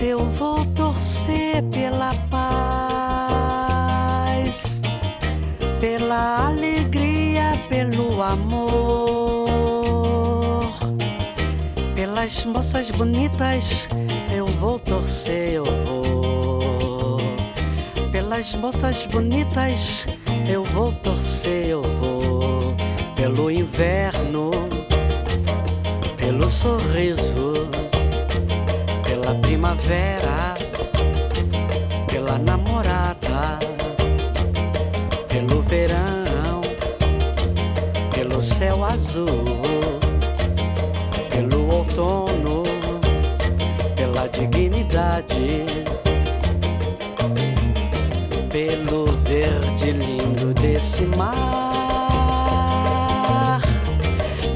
eu vou torcer pela paz, pela alegria, pelo amor, pelas moças bonitas, eu vou torcer, eu vou. Pelas moças bonitas, eu vou torcer, eu vou. Pelo inverno, pelo sorriso pela primavera, pela namorada, pelo verão, pelo céu azul, pelo outono, pela dignidade, pelo verde lindo desse mar,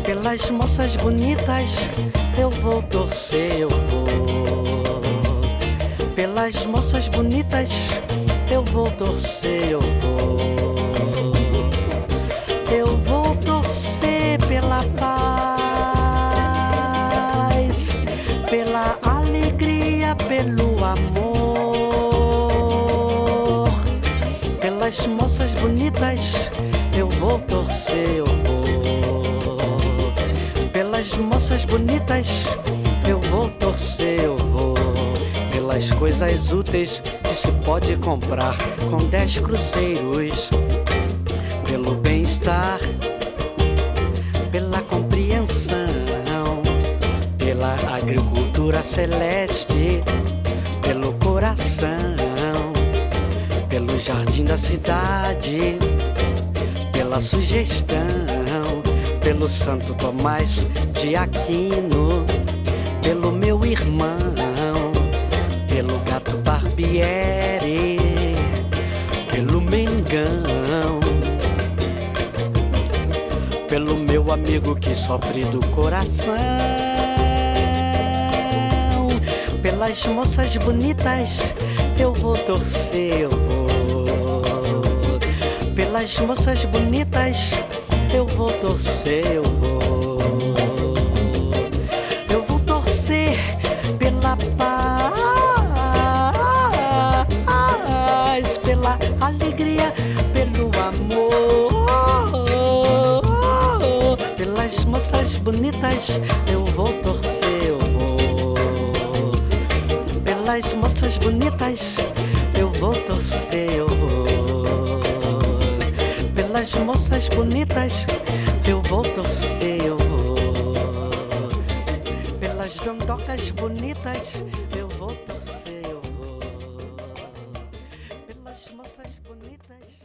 pelas moças bonitas eu vou torcer, eu vou. Pelas moças bonitas, eu vou torcer, eu vou. Eu vou torcer pela paz, pela alegria, pelo amor. Pelas moças bonitas, eu vou torcer, eu vou pelas moças bonitas, eu vou torcer, eu vou. Pelas coisas úteis que se pode comprar com dez cruzeiros. Pelo bem-estar, pela compreensão, pela agricultura celeste, pelo coração, pelo jardim da cidade, pela sugestão pelo Santo Tomás de Aquino, pelo meu irmão, pelo gato Barbieri, pelo Mengão, pelo meu amigo que sofre do coração, pelas moças bonitas eu vou torcer, eu vou, pelas moças bonitas eu vou torcer, eu vou. Pela alegria, pelo amor. Pelas moças bonitas, eu vou torcer, eu vou. Pelas moças bonitas, eu vou torcer, eu vou pelas moças bonitas, eu vou torcer, eu vou. Pelas dandocas bonitas, eu as moças bonitas.